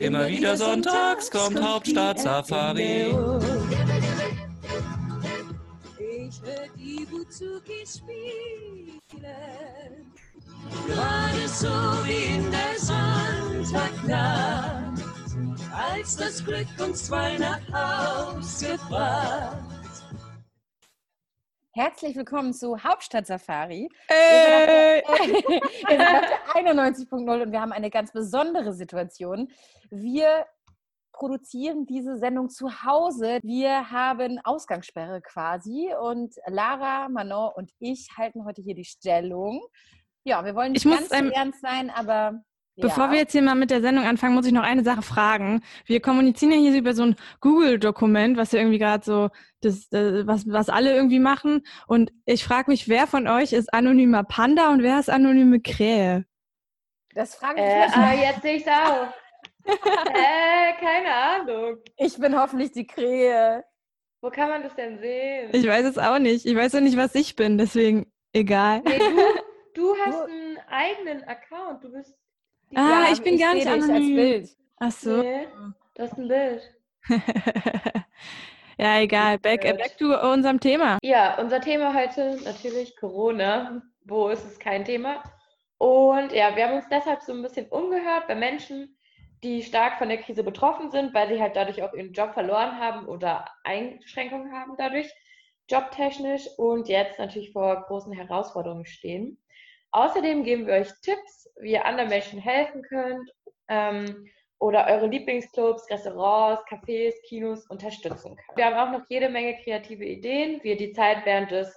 Immer wieder sonntags kommt Hauptstadt-Safari. Ich höre die Buzuki spielen. Gerade so wie in der Sonntagnacht, als das Glück uns zwei nach Haus gebracht. Herzlich willkommen zu Hauptstadt Safari. Ey. Wir sind auf der 91.0 und wir haben eine ganz besondere Situation. Wir produzieren diese Sendung zu Hause. Wir haben Ausgangssperre quasi und Lara, Manon und ich halten heute hier die Stellung. Ja, wir wollen nicht Ich muss, ganz so ähm, ernst sein, aber Bevor ja. wir jetzt hier mal mit der Sendung anfangen, muss ich noch eine Sache fragen. Wir kommunizieren ja hier über so ein Google-Dokument, was ja irgendwie gerade so, das, äh, was, was alle irgendwie machen. Und ich frage mich, wer von euch ist anonymer Panda und wer ist anonyme Krähe? das frage ich Äh, mich. ah, jetzt sehe ich es auch. äh, keine Ahnung. Ich bin hoffentlich die Krähe. Wo kann man das denn sehen? Ich weiß es auch nicht. Ich weiß auch nicht, was ich bin, deswegen egal. nee, du, du hast Du- einen eigenen Account. Du bist. Ah, Ja, ich bin gar seh nicht dich als anonym. Bild. Ach so. Nee, das ist ein Bild. ja, egal. Back, äh, back to unserem Thema. Ja, unser Thema heute natürlich Corona. Wo ist es kein Thema? Und ja, wir haben uns deshalb so ein bisschen umgehört bei Menschen, die stark von der Krise betroffen sind, weil sie halt dadurch auch ihren Job verloren haben oder Einschränkungen haben dadurch, jobtechnisch und jetzt natürlich vor großen Herausforderungen stehen. Außerdem geben wir euch Tipps, wie ihr anderen Menschen helfen könnt ähm, oder eure Lieblingsclubs, Restaurants, Cafés, Kinos unterstützen könnt. Wir haben auch noch jede Menge kreative Ideen, wie ihr die Zeit während des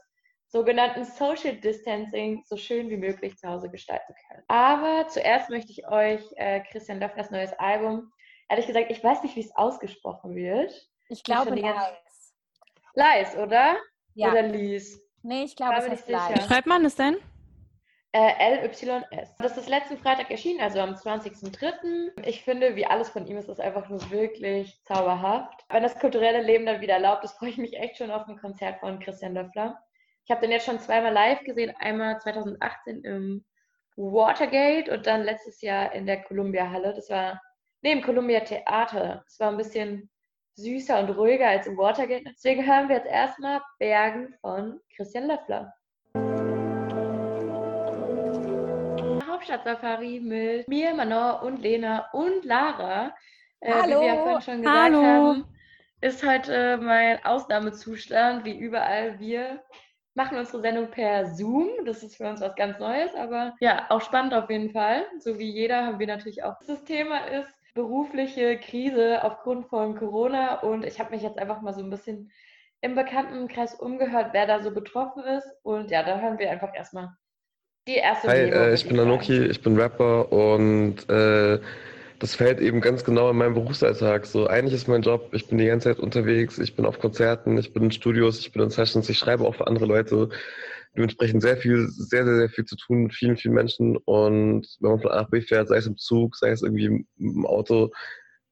sogenannten Social Distancing so schön wie möglich zu Hause gestalten könnt. Aber zuerst möchte ich euch äh, Christian Löfflers neues Album, ehrlich gesagt, ich weiß nicht, wie es ausgesprochen wird. Ich glaube, Lies. Lies, oder? Ja. Oder Lies? Nee, ich glaube, es heißt sicher. Lies. Schreibt man es denn? Äh, LYS. Das ist letzten Freitag erschienen, also am 20.03. Ich finde, wie alles von ihm ist, ist einfach nur wirklich zauberhaft. Wenn das kulturelle Leben dann wieder erlaubt ist, freue ich mich echt schon auf ein Konzert von Christian Löffler. Ich habe den jetzt schon zweimal live gesehen, einmal 2018 im Watergate und dann letztes Jahr in der Columbia Halle. Das war, im Columbia Theater. Das war ein bisschen süßer und ruhiger als im Watergate. Deswegen hören wir jetzt erstmal Bergen von Christian Löffler. Hauptstadt-Safari mit mir, Manon und Lena und Lara. Äh, Wie wir ja vorhin schon gesagt Hallo. haben, ist heute mein Ausnahmezustand, wie überall. Wir machen unsere Sendung per Zoom. Das ist für uns was ganz Neues, aber ja, auch spannend auf jeden Fall. So wie jeder haben wir natürlich auch. Das Thema ist berufliche Krise aufgrund von Corona und ich habe mich jetzt einfach mal so ein bisschen im Bekanntenkreis umgehört, wer da so betroffen ist. Und ja, da hören wir einfach erstmal die erste Hi, äh, ich bin. Anoki, ich bin Rapper und äh, das fällt eben ganz genau in meinen Berufsalltag. So, eigentlich ist mein Job, ich bin die ganze Zeit unterwegs, ich bin auf Konzerten, ich bin in Studios, ich bin in Sessions, ich schreibe auch für andere Leute. Dementsprechend sehr viel, sehr, sehr, sehr viel zu tun mit vielen, vielen Menschen. Und wenn man von A nach B fährt, sei es im Zug, sei es irgendwie im, Auto,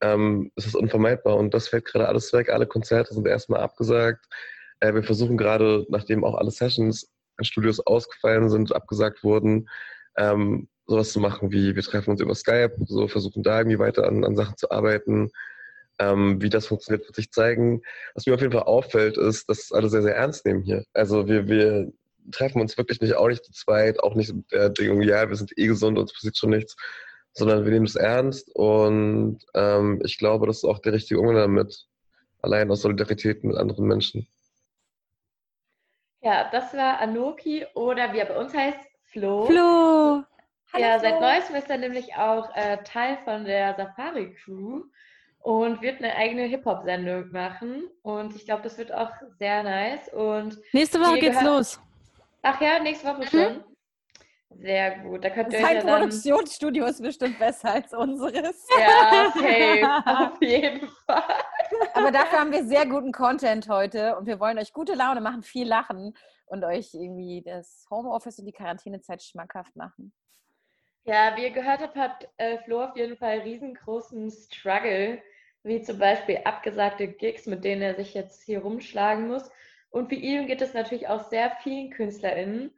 ähm, ist es unvermeidbar. Und das fällt gerade alles weg. Alle Konzerte sind erstmal abgesagt. Äh, wir versuchen gerade, nachdem auch alle Sessions Studios ausgefallen sind, abgesagt wurden, ähm, sowas zu machen wie, wir treffen uns über Skype, so versuchen da irgendwie weiter an, an Sachen zu arbeiten. Ähm, wie das funktioniert, wird sich zeigen. Was mir auf jeden Fall auffällt, ist, dass alle sehr, sehr ernst nehmen hier. Also wir, wir treffen uns wirklich nicht, auch nicht zu zweit, auch nicht mit der Dingung, ja, wir sind eh gesund, uns passiert schon nichts, sondern wir nehmen es ernst und ähm, ich glaube, das ist auch der richtige Umgang damit, allein aus Solidarität mit anderen Menschen. Ja, das war Anoki oder wie er bei uns heißt, Flo. Flo. Hallo, ja, seit neuestem ist er nämlich auch äh, Teil von der Safari Crew und wird eine eigene Hip-Hop-Sendung machen. Und ich glaube, das wird auch sehr nice. Und Nächste Woche geht's gehört- los. ach ja, nächste Woche schon. Sehr gut. Da könnt ihr Sein ja dann. Produktionsstudio ist bestimmt besser als unseres. Ja, safe. Auf jeden Fall. Aber dafür haben wir sehr guten Content heute und wir wollen euch gute Laune machen, viel lachen und euch irgendwie das Homeoffice und die Quarantänezeit schmackhaft machen. Ja, wie ihr gehört habt, hat äh, Flo auf jeden Fall riesengroßen Struggle, wie zum Beispiel abgesagte Gigs, mit denen er sich jetzt hier rumschlagen muss. Und wie ihm geht es natürlich auch sehr vielen KünstlerInnen,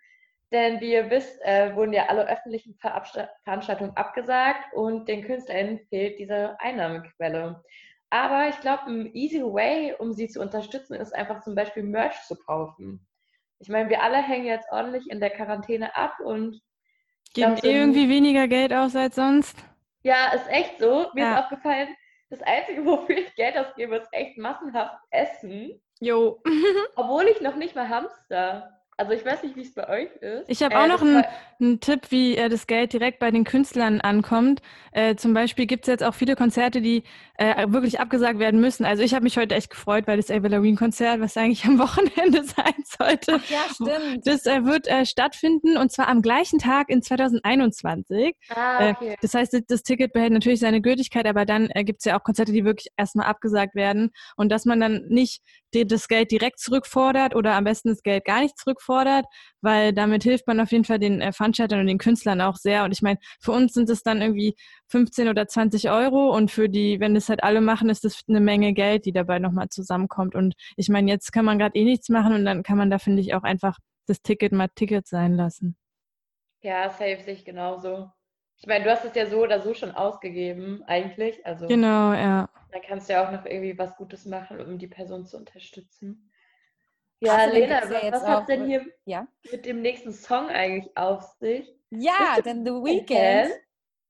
Denn wie ihr wisst, äh, wurden ja alle öffentlichen Verabsta- Veranstaltungen abgesagt und den KünstlerInnen fehlt diese Einnahmequelle. Aber ich glaube, ein easy way, um sie zu unterstützen, ist einfach zum Beispiel Merch zu kaufen. Ich meine, wir alle hängen jetzt ordentlich in der Quarantäne ab und Geben glaub, irgendwie weniger Geld aus als sonst. ja, ist echt so. Mir Ja. ist aufgefallen, das Einzige, wofür ich Geld ausgebe, ist echt massenhaft Essen. Jo. Obwohl ich noch nicht mal Hamster. Also ich weiß nicht, wie es bei euch ist. Ich habe Äh, auch noch einen, einen Tipp, wie äh, das Geld direkt bei den Künstlern ankommt. Äh, zum Beispiel gibt es jetzt auch viele Konzerte, die äh, wirklich abgesagt werden müssen. Also ich habe mich heute echt gefreut, weil das Avril Lavigne-Konzert, was eigentlich am Wochenende sein sollte, Ach ja, stimmt. das äh, wird äh, stattfinden und zwar am gleichen Tag in 2021. Ah, Äh, okay. Das heißt, das Ticket behält natürlich seine Gültigkeit, aber dann äh, gibt es ja auch Konzerte, die wirklich erstmal abgesagt werden und dass man dann nicht die, das Geld direkt zurückfordert oder am besten das Geld gar nicht zurückfordert, weil damit hilft man auf jeden Fall den äh, Veranstaltern und den Künstlern auch sehr. Und ich meine, für uns sind es dann irgendwie 15 oder 20 Euro und für die, wenn das halt alle machen, ist das eine Menge Geld, die dabei nochmal zusammenkommt. Und ich meine, jetzt kann man gerade eh nichts machen und dann kann man da, finde ich, auch einfach das Ticket mal Ticket sein lassen. Ja, safe sehe ich genauso. Ich meine, du hast es ja so oder so schon ausgegeben, eigentlich. Also Genau, ja. da kannst du ja auch noch irgendwie was Gutes machen, um die Person zu unterstützen. Ja, Außerdem Lena, was, hat denn hier Ja. mit dem nächsten Song eigentlich auf sich? Ja, denn The Weeknd? Weeknd,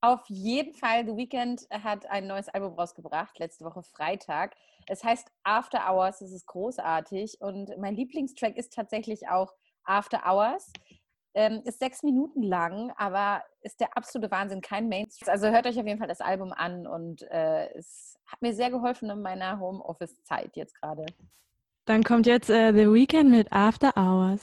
auf jeden Fall, The Weeknd hat ein neues Album rausgebracht, letzte Woche Freitag. Es heißt After Hours, es ist großartig und mein Lieblingstrack ist tatsächlich auch After Hours. Ähm, ist sechs Minuten lang, aber ist der absolute Wahnsinn, kein Mainstream. Also hört euch auf jeden Fall das Album an und äh, es hat mir sehr geholfen in meiner Homeoffice-Zeit jetzt gerade. Dann kommt jetzt äh, The Weeknd mit After Hours.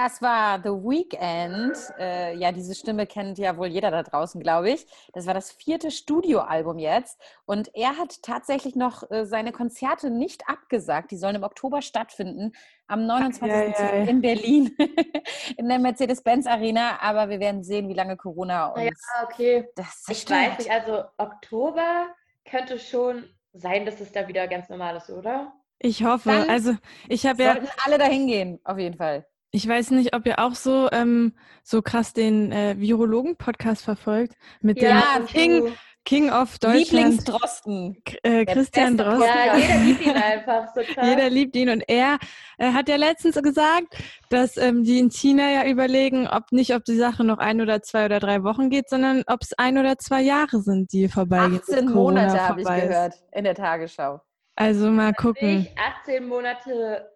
Das war The Weeknd. Äh, ja, diese Stimme kennt ja wohl jeder da draußen, glaube ich. Das war das vierte Studioalbum jetzt. Und er hat tatsächlich noch äh, seine Konzerte nicht abgesagt. Die sollen im Oktober stattfinden, am 29. Eieiei. in Berlin, in der Mercedes-Benz Arena. Aber wir werden sehen, wie lange Corona uns Ja, okay. das Ich weiß nicht, also Oktober könnte schon sein, dass es da wieder ganz normal ist, oder? Ich hoffe. Dann also ich habe ja, Sollten alle dahin gehen, auf jeden Fall. Ich weiß nicht, ob ihr auch so ähm, so krass den äh, Virologen-Podcast verfolgt mit Ja, dem King, King of Deutschland, Lieblingsdrosten. äh, Christian Drosten. Ja, jeder liebt ihn einfach so krass. Jeder liebt ihn und er äh, hat ja letztens gesagt, dass ähm, die in China ja überlegen, ob nicht, ob die Sache noch ein oder zwei oder drei Wochen geht, sondern ob es ein oder zwei Jahre sind, die bis 18 Corona Monate habe ich vorbei gehört in der Tagesschau. Also mal gucken. Nicht 18 Monate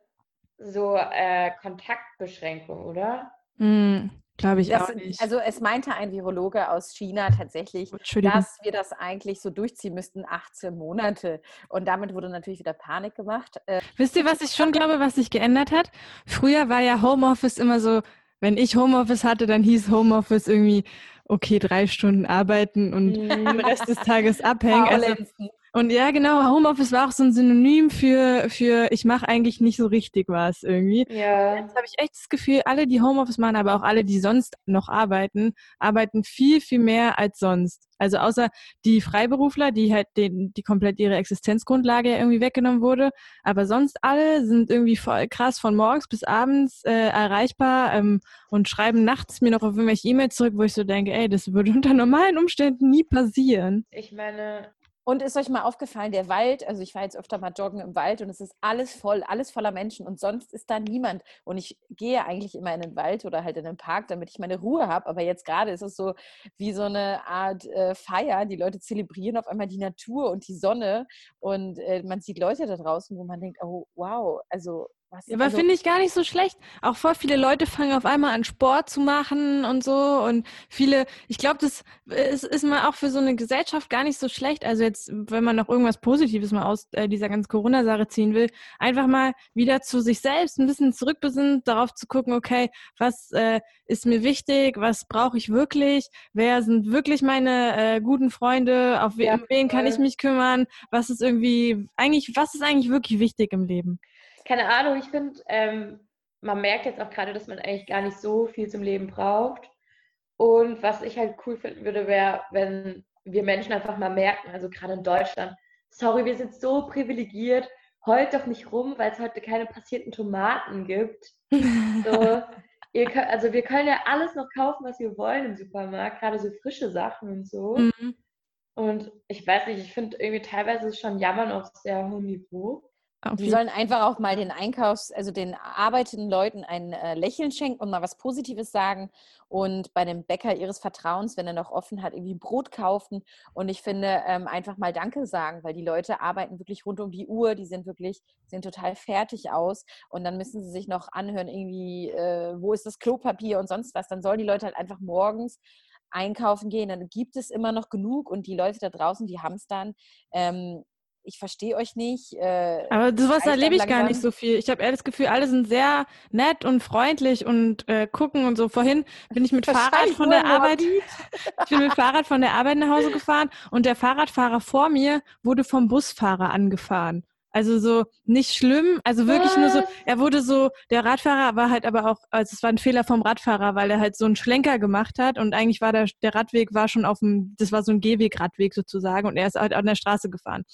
so äh, Kontaktbeschränkung, oder? Hm, Glaube ich Das, auch nicht. also es meinte ein Virologe aus China tatsächlich, dass wir das eigentlich so durchziehen müssten, 18 Monate. Und damit wurde natürlich wieder Panik gemacht. Äh, Wisst ihr, was ich schon glaube, was sich geändert hat? Früher war ja Homeoffice immer so, wenn ich Homeoffice hatte, dann hieß Homeoffice irgendwie, okay, drei Stunden arbeiten und den Rest des Tages abhängen. Also. Und ja, genau, Homeoffice war auch so ein Synonym für, für ich mache eigentlich nicht so richtig was irgendwie. Ja. Jetzt habe ich echt das Gefühl, alle, die Homeoffice machen, aber auch alle, die sonst noch arbeiten, arbeiten viel, viel mehr als sonst. Also außer die Freiberufler, die halt den, die komplett ihre Existenzgrundlage irgendwie weggenommen wurde. Aber sonst alle sind irgendwie voll krass von morgens bis abends äh, erreichbar ähm, und schreiben nachts mir noch auf irgendwelche E-Mails zurück, wo ich so denke, ey, das würde unter normalen Umständen nie passieren. Ich meine, Und ist euch mal aufgefallen, der Wald, also ich war jetzt öfter mal joggen im Wald und es ist alles voll, alles voller Menschen und sonst ist da niemand. Und ich gehe eigentlich immer in den Wald oder halt in den Park, damit ich meine Ruhe habe. Aber jetzt gerade ist es so wie so eine Art äh, Feier. Die Leute zelebrieren auf einmal die Natur und die Sonne und äh, man sieht Leute da draußen, wo man denkt, oh wow, also was. Aber also, finde ich gar nicht so schlecht. Auch voll viele Leute fangen auf einmal an, Sport zu machen und so. Und viele, ich glaube, das ist, ist mal auch für so eine Gesellschaft gar nicht so schlecht. Also jetzt, wenn man noch irgendwas Positives mal aus äh, dieser ganzen Corona-Sache ziehen will, einfach mal wieder zu sich selbst ein bisschen zurückbesinnt, darauf zu gucken, okay, was äh, ist mir wichtig, was brauche ich wirklich, wer sind wirklich meine äh, guten Freunde, auf we Ja, wen kann ich mich kümmern, was ist irgendwie, eigentlich, was ist eigentlich wirklich wichtig im Leben? Keine Ahnung, ich finde, ähm, man merkt jetzt auch gerade, dass man eigentlich gar nicht so viel zum Leben braucht. Und was ich halt cool finden würde, wäre, wenn wir Menschen einfach mal merken, also gerade in Deutschland, sorry, wir sind so privilegiert heult doch nicht rum, weil es heute keine passierten Tomaten gibt. So, könnt, also wir können ja alles noch kaufen, was wir wollen im Supermarkt, gerade so frische Sachen und so. Mhm. Und ich weiß nicht, ich finde irgendwie teilweise ist schon Jammern auf sehr hohem Niveau. Auf Die sollen einfach auch mal den Einkaufs-, also den arbeitenden Leuten ein äh, Lächeln schenken und mal was Positives sagen und bei dem Bäcker ihres Vertrauens, wenn er noch offen hat, irgendwie Brot kaufen. Und ich finde, ähm, einfach mal Danke sagen, weil die Leute arbeiten wirklich rund um die Uhr, die sind wirklich, sehen total fertig aus und dann müssen sie sich noch anhören, irgendwie, äh, wo ist das Klopapier und sonst was. Dann sollen die Leute halt einfach morgens einkaufen gehen, dann gibt es immer noch genug und die Leute da draußen, die hamstern. Ähm, ich verstehe euch nicht. Äh, Aber sowas erlebe ich gar nicht so viel. Ich habe eher das Gefühl, alle sind sehr nett und freundlich und äh, gucken und so. Vorhin bin ich mit Fahrrad von der Arbeit, ich bin mit Fahrrad von der Arbeit nach Hause gefahren und der Fahrradfahrer vor mir wurde vom Busfahrer angefahren. Also so nicht schlimm, also wirklich nur so, er wurde so, der Radfahrer war halt aber auch, also es war ein Fehler vom Radfahrer, weil er halt so einen Schlenker gemacht hat und eigentlich war der, der Radweg war schon auf dem, das war so ein Gehweg-Radweg sozusagen und er ist halt an der Straße gefahren.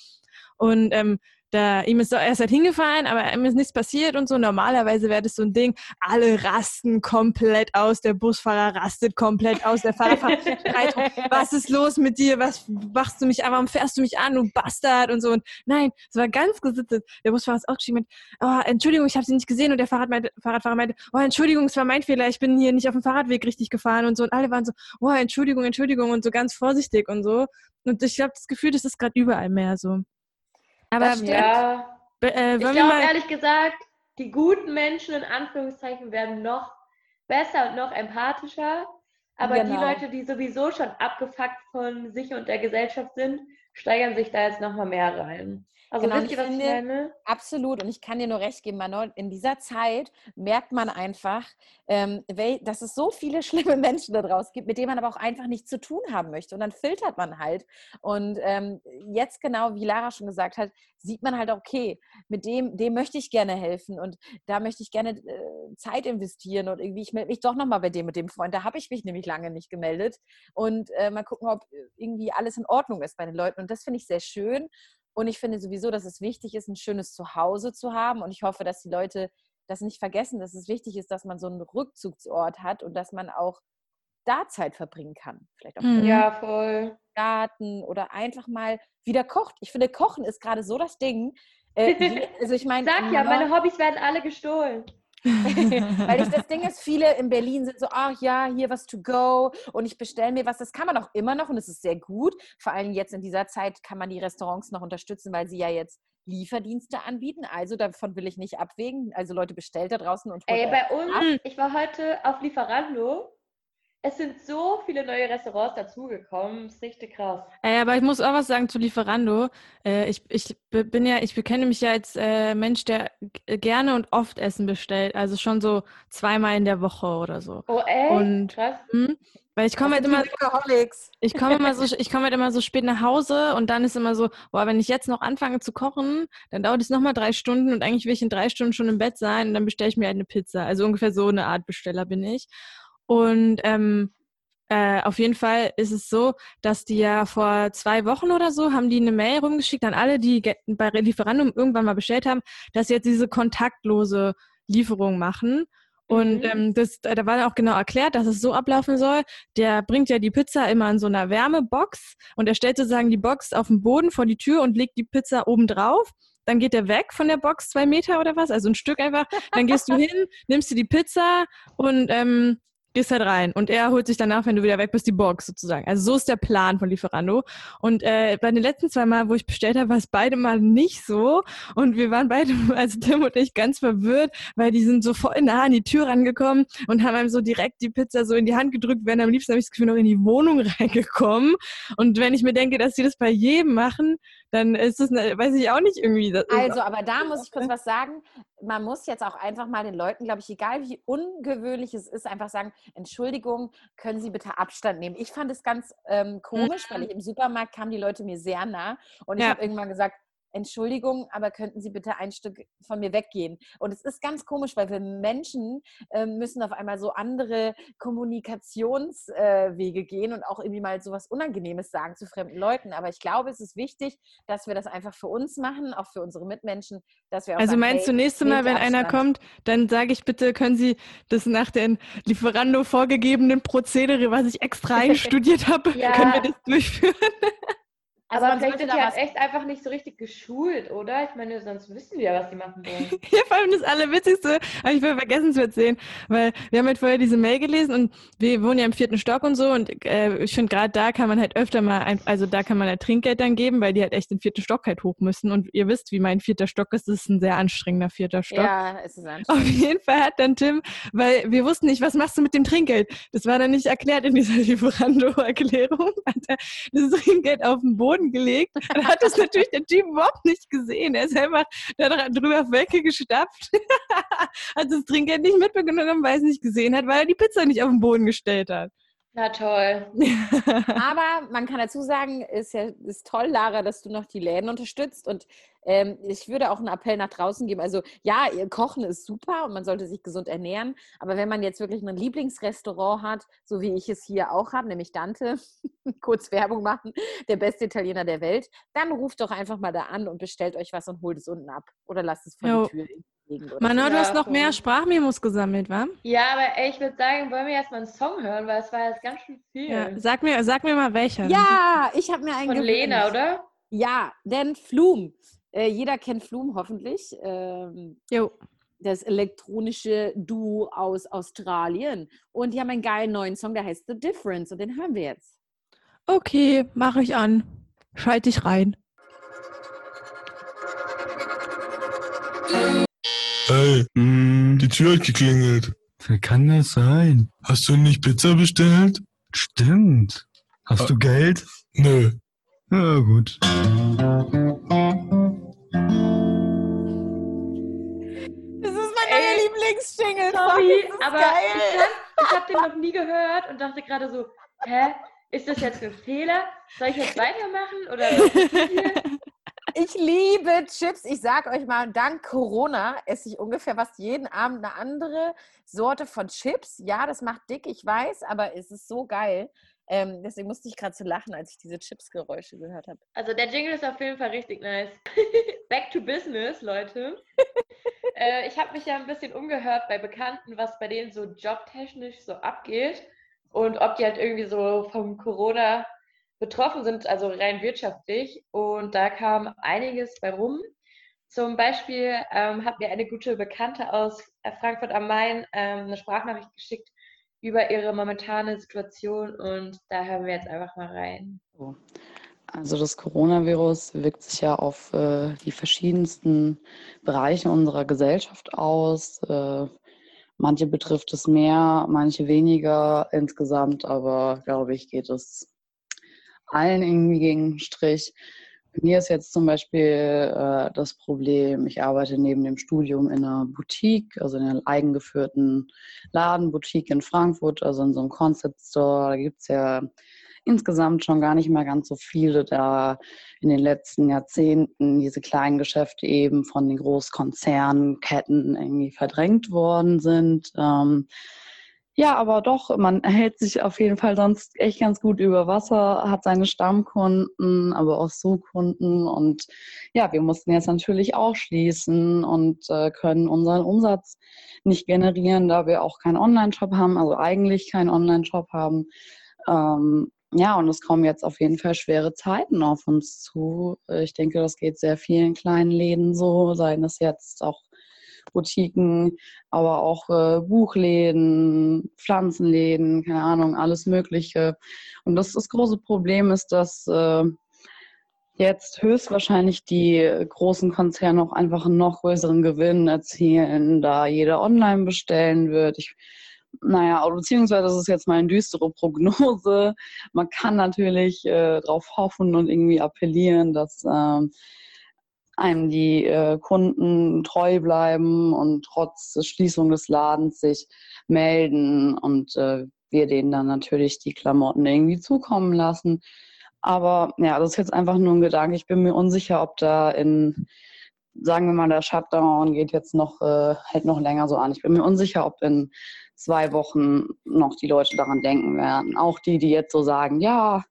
Und ähm, da, ihm ist, er ist halt hingefallen, aber ihm ist nichts passiert und so. Normalerweise wäre das so ein Ding, alle rasten komplett aus, der Busfahrer rastet komplett aus, der Fahrradfahrer schreit rum, was ist los mit dir, was machst du mich an, warum fährst du mich an, du Bastard und so. Und nein, es war ganz gesittet. Der Busfahrer ist ausgestiegen mit, oh, Entschuldigung, ich habe sie nicht gesehen und der Fahrrad meinte, Fahrradfahrer meinte, oh, Entschuldigung, es war mein Fehler, ich bin hier nicht auf dem Fahrradweg richtig gefahren und so. Und alle waren so, oh, Entschuldigung, Entschuldigung und so ganz vorsichtig und so. Und ich habe das Gefühl, das ist gerade überall mehr so. Aber. Ja, äh, ich glaube ehrlich gesagt, die guten Menschen in Anführungszeichen werden noch besser und noch empathischer. Aber die Genau. Leute, die sowieso schon abgefuckt von sich und der Gesellschaft sind, steigern sich da jetzt nochmal mehr rein. Also Genau, wisst ihr, ich was ich finde- meine? Absolut. Und ich kann dir nur recht geben, Manon, in dieser Zeit merkt man einfach, ähm, dass es so viele schlimme Menschen da draußen gibt, mit denen man aber auch einfach nichts zu tun haben möchte. Und dann filtert man halt. Und ähm, jetzt genau, wie Lara schon gesagt hat, sieht man halt, okay, mit dem, dem möchte ich gerne helfen und da möchte ich gerne äh, Zeit investieren und irgendwie, ich melde mich doch nochmal bei dem mit dem Freund. Da habe ich mich nämlich lange nicht gemeldet. Und äh, mal gucken, ob irgendwie alles in Ordnung ist bei den Leuten. Und das finde ich sehr schön. Und ich finde sowieso, dass es wichtig ist, ein schönes Zuhause zu haben. Und ich hoffe, dass die Leute das nicht vergessen, dass es wichtig ist, dass man so einen Rückzugsort hat und dass man auch da Zeit verbringen kann. Vielleicht auch Mhm. im Ja, voll. Garten oder einfach mal wieder kocht. Ich finde, Kochen ist gerade so das Ding. Äh, also ich meine, Sag ja, meine Hobbys werden alle gestohlen. weil ich das Ding ist, viele in Berlin sind so, ach ja, hier was to go und ich bestelle mir was. Das kann man auch immer noch und es ist sehr gut. Vor allem jetzt in dieser Zeit kann man die Restaurants noch unterstützen, weil sie ja jetzt Lieferdienste anbieten. Also davon will ich nicht abwägen. Also Leute bestellt da draußen und holt Ey, bei uns, ab. ich war heute auf Lieferando. Es sind so viele neue Restaurants dazugekommen. Das ist richtig krass. Ey, aber ich muss auch was sagen zu Lieferando. Äh, ich, ich bin ja, ich bekenne mich ja als äh, Mensch, der g- gerne und oft Essen bestellt. Also schon so zweimal in der Woche oder so. Oh, ey, Und- krass. Hm? Weil ich komme halt immer, ich komme immer so, ich komme halt immer so spät nach Hause und dann ist immer so, boah, wenn ich jetzt noch anfange zu kochen, dann dauert es nochmal drei Stunden und eigentlich will ich in drei Stunden schon im Bett sein und dann bestelle ich mir halt eine Pizza. Also ungefähr so eine Art Besteller bin ich. Und ähm, äh, auf jeden Fall ist es so, dass die ja vor zwei Wochen oder so haben die eine Mail rumgeschickt an alle, die bei Lieferandum irgendwann mal bestellt haben, dass sie jetzt diese kontaktlose Lieferung machen. Und Mhm. ähm, das, da war auch genau erklärt, dass es so ablaufen soll. Der bringt ja die Pizza immer in so einer Wärmebox und er stellt sozusagen die Box auf den Boden vor die Tür und legt die Pizza oben drauf. Dann geht er weg von der Box zwei Meter oder was, also ein Stück einfach. Dann gehst du hin, nimmst dir die Pizza und ähm, gehst halt rein. Und er holt sich danach, wenn du wieder weg bist, die Box sozusagen. Also so ist der Plan von Lieferando. Und äh, bei den letzten zwei Mal, wo ich bestellt habe, war es beide Mal nicht so. Und wir waren beide, also Tim und ich, ganz verwirrt, weil die sind so voll nah an die Tür rangekommen und haben einem so direkt die Pizza so in die Hand gedrückt, wären am liebsten, habe ich das Gefühl, noch in die Wohnung reingekommen. Und wenn ich mir denke, dass sie das bei jedem machen, dann ist das, eine, weiß ich auch nicht irgendwie. Also, aber da muss ich kurz was sagen. Man muss jetzt auch einfach mal den Leuten, glaube ich, egal wie ungewöhnlich es ist, einfach sagen, Entschuldigung, können Sie bitte Abstand nehmen. Ich fand es ganz ähm, komisch, weil ich im Supermarkt kamen die Leute mir sehr nah und ich Ja. habe irgendwann gesagt, Entschuldigung, aber könnten Sie bitte ein Stück von mir weggehen? Und es ist ganz komisch, weil wir Menschen äh, müssen auf einmal so andere Kommunikationswege äh, gehen und auch irgendwie mal so was Unangenehmes sagen zu fremden Leuten. Aber ich glaube, es ist wichtig, dass wir das einfach für uns machen, auch für unsere Mitmenschen, dass wir auch Also sagen, meinst hey, du, nächste Mal, wenn einer kommt, dann sage ich bitte, können Sie das nach den Lieferando vorgegebenen Prozedere, was ich extra einstudiert habe, Ja. können wir das durchführen? Also aber man vielleicht sind die halt echt einfach nicht so richtig geschult, oder? Ich meine, sonst wissen wir ja, was die machen wollen. Ja, vor allem das Allerwitzigste, habe ich voll vergessen zu erzählen, weil wir haben halt vorher diese Mail gelesen und wir wohnen ja im vierten Stock und so und äh, ich finde gerade da kann man halt öfter mal, ein, also da kann man halt Trinkgeld dann geben, weil die halt echt den vierten Stock halt hoch müssen und ihr wisst, wie mein vierter Stock ist, das ist ein sehr anstrengender vierter Stock. Ja, es ist Auf anstrengend. jeden Fall hat dann Tim, weil wir wussten nicht, was machst du mit dem Trinkgeld? Das war dann nicht erklärt in dieser Lieferando-Erklärung. Hat er das Trinkgeld auf den Boden gelegt und hat das natürlich der Typ überhaupt nicht gesehen. Er ist einfach da drüber weggestapft, hat das Trinkgeld nicht mitbekommen, weil er es nicht gesehen hat, weil er die Pizza nicht auf den Boden gestellt hat. Na toll. Aber man kann dazu sagen, ist ja ist toll, Lara, dass du noch die Läden unterstützt. Und ähm, ich würde auch einen Appell nach draußen geben. Also ja, ihr Kochen ist super und man sollte sich gesund ernähren. Aber wenn man jetzt wirklich ein Lieblingsrestaurant hat, so wie ich es hier auch habe, nämlich Dante, kurz Werbung machen, der beste Italiener der Welt, dann ruft doch einfach mal da an und bestellt euch was und holt es unten ab. Oder lasst es vor Jo. die Tür legen. Manu, du hast noch mehr Sprachmemos gesammelt, wa? Ja, aber ey, ich würde sagen, wollen wir erstmal einen Song hören, weil es war jetzt ganz schön viel. Ja. Sag mir, sag mir mal welcher. ja, ich habe mir einen Von Lena, gewünscht. oder? Ja, denn Flum. Äh, jeder kennt Flum hoffentlich. Ähm, Jo. das elektronische Duo aus Australien. Und die haben einen geilen neuen Song, der heißt The Difference. Und den hören wir jetzt. Okay, mache ich an. Schalte ich rein. Hey, Hm, die Tür hat geklingelt. wie kann das sein? Hast du nicht Pizza bestellt? Stimmt. Hast Ah. du Geld? Nö. Ja, gut. Das ist mein neuer Lieblingsjingle. Sorry, Fuck, das ist aber geil. ich, habe den noch nie gehört und dachte gerade so, hä, ist das jetzt ein Fehler? Soll ich jetzt weitermachen oder Ich liebe Chips. Ich sag euch mal, dank Corona esse ich ungefähr fast jeden Abend eine andere Sorte von Chips. Ja, das macht dick, ich weiß, aber es ist so geil. Ähm, deswegen musste ich gerade so lachen, als ich diese Chips-Geräusche gehört habe. Also der Jingle ist auf jeden Fall richtig nice. Back to business, Leute. äh, ich habe mich ja ein bisschen umgehört bei Bekannten, was bei denen so jobtechnisch so abgeht und ob die halt irgendwie so vom Corona betroffen sind, also rein wirtschaftlich. Und da kam einiges bei rum. Zum Beispiel ähm, hat mir eine gute Bekannte aus äh, Frankfurt am Main ähm, eine Sprachnachricht geschickt über ihre momentane Situation und da hören wir jetzt einfach mal rein. Also das Coronavirus wirkt sich ja auf äh, die verschiedensten Bereiche unserer Gesellschaft aus. Äh, manche betrifft es mehr, manche weniger insgesamt, aber glaube ich, geht es allen irgendwie gegen den Strich. Mir ist jetzt zum Beispiel äh, das Problem, ich arbeite neben dem Studium in einer Boutique, also in einer eigengeführten Ladenboutique in Frankfurt, also in so einem Concept Store. Da gibt es ja insgesamt schon gar nicht mehr ganz so viele, da in den letzten Jahrzehnten diese kleinen Geschäfte eben von den Großkonzernen, Ketten irgendwie verdrängt worden sind. Ähm, ja, aber doch, man hält sich auf jeden Fall sonst echt ganz gut über Wasser, hat seine Stammkunden, aber auch so Kunden. Und ja, wir mussten jetzt natürlich auch schließen und äh, können unseren Umsatz nicht generieren, da wir auch keinen Online-Shop haben, also eigentlich keinen Online-Shop haben. Ähm, ja, und es kommen jetzt auf jeden Fall schwere Zeiten auf uns zu. Ich denke, das geht sehr vielen kleinen Läden so, seien es jetzt auch Boutiquen, aber auch äh, Buchläden, Pflanzenläden, keine Ahnung, alles Mögliche. Und das, das große Problem ist, dass äh, jetzt höchstwahrscheinlich die großen Konzerne auch einfach einen noch größeren Gewinn erzielen, da jeder online bestellen wird. Ich, naja, beziehungsweise das ist jetzt mal eine düstere Prognose. Man kann natürlich äh, darauf hoffen und irgendwie appellieren, dass ähm, einem die äh, Kunden treu bleiben und trotz Schließung des Ladens sich melden und äh, wir denen dann natürlich die Klamotten irgendwie zukommen lassen. Aber ja, das ist jetzt einfach nur ein Gedanke. Ich bin mir unsicher, ob da in, sagen wir mal, der Shutdown geht jetzt noch, äh, hält noch länger so an. Ich bin mir unsicher, ob in zwei Wochen noch die Leute daran denken werden. Auch die, die jetzt so sagen, ja,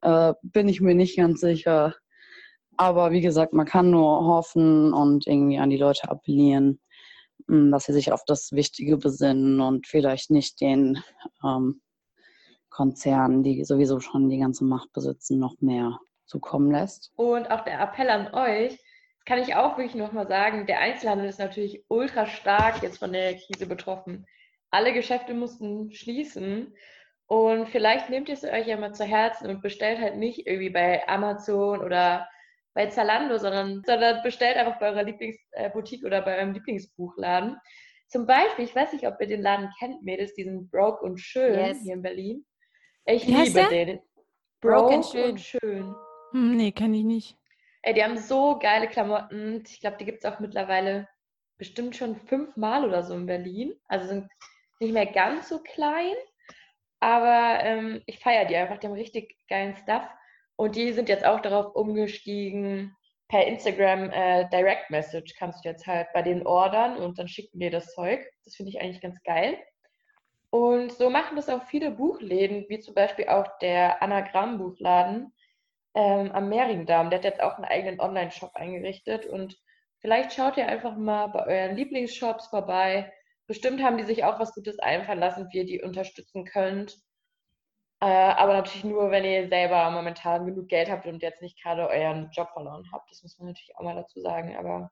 äh, bin ich mir nicht ganz sicher. Aber wie gesagt, man kann nur hoffen und irgendwie an die Leute appellieren, mh, dass sie sich auf das Wichtige besinnen und vielleicht nicht den ähm, Konzernen, die sowieso schon die ganze Macht besitzen, noch mehr zukommen lässt. Und auch der Appell an euch, kann ich auch wirklich nochmal sagen, der Einzelhandel ist natürlich ultra stark jetzt von der Krise betroffen. Alle Geschäfte mussten schließen. Und vielleicht nehmt ihr es euch ja mal zu Herzen und bestellt halt nicht irgendwie bei Amazon oder bei Zalando, sondern, sondern bestellt einfach bei eurer Lieblingsboutique oder bei eurem Lieblingsbuchladen. Zum Beispiel, ich weiß nicht, ob ihr den Laden kennt, Mädels, diesen Broke und Schön Yes. hier in Berlin. Ich Wie liebe den. Broke Broke and Schön. und Schön. Hm, nee, kenne ich nicht. Ey, die haben so geile Klamotten. Ich glaube, die gibt es auch mittlerweile bestimmt schon fünfmal oder so in Berlin. Also sind nicht mehr ganz so klein. Aber ähm, ich feiere die einfach. Die haben richtig geilen Stuff. Und die sind jetzt auch darauf umgestiegen. Per Instagram äh, Direct Message kannst du jetzt halt bei denen ordern und dann schicken die das Zeug. Das finde ich eigentlich ganz geil. Und so machen das auch viele Buchläden, wie zum Beispiel auch der Anagramm-Buchladen ähm, am Mehringdamm. Der hat jetzt auch einen eigenen Online-Shop eingerichtet. Und vielleicht schaut ihr einfach mal bei euren Lieblingsshops vorbei. Bestimmt haben die sich auch was Gutes einfallen lassen, wie ihr die unterstützen könnt. Äh, aber natürlich nur, wenn ihr selber momentan genug Geld habt und jetzt nicht gerade euren Job verloren habt. Das muss man natürlich auch mal dazu sagen. Aber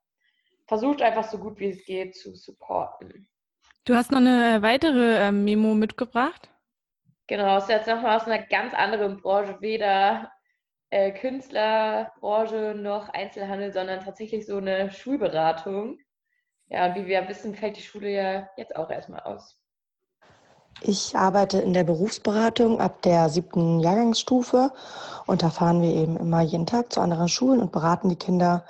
versucht einfach so gut wie es geht zu supporten. Du hast noch eine weitere ähm, Memo mitgebracht? Genau, ist jetzt nochmal aus einer ganz anderen Branche, weder äh, Künstlerbranche noch Einzelhandel, sondern tatsächlich so eine Schulberatung. Ja, und wie wir wissen, fällt die Schule ja jetzt auch erstmal aus. Ich arbeite in der Berufsberatung ab der siebten Jahrgangsstufe und da fahren wir eben immer jeden Tag zu anderen Schulen und beraten die Kinder,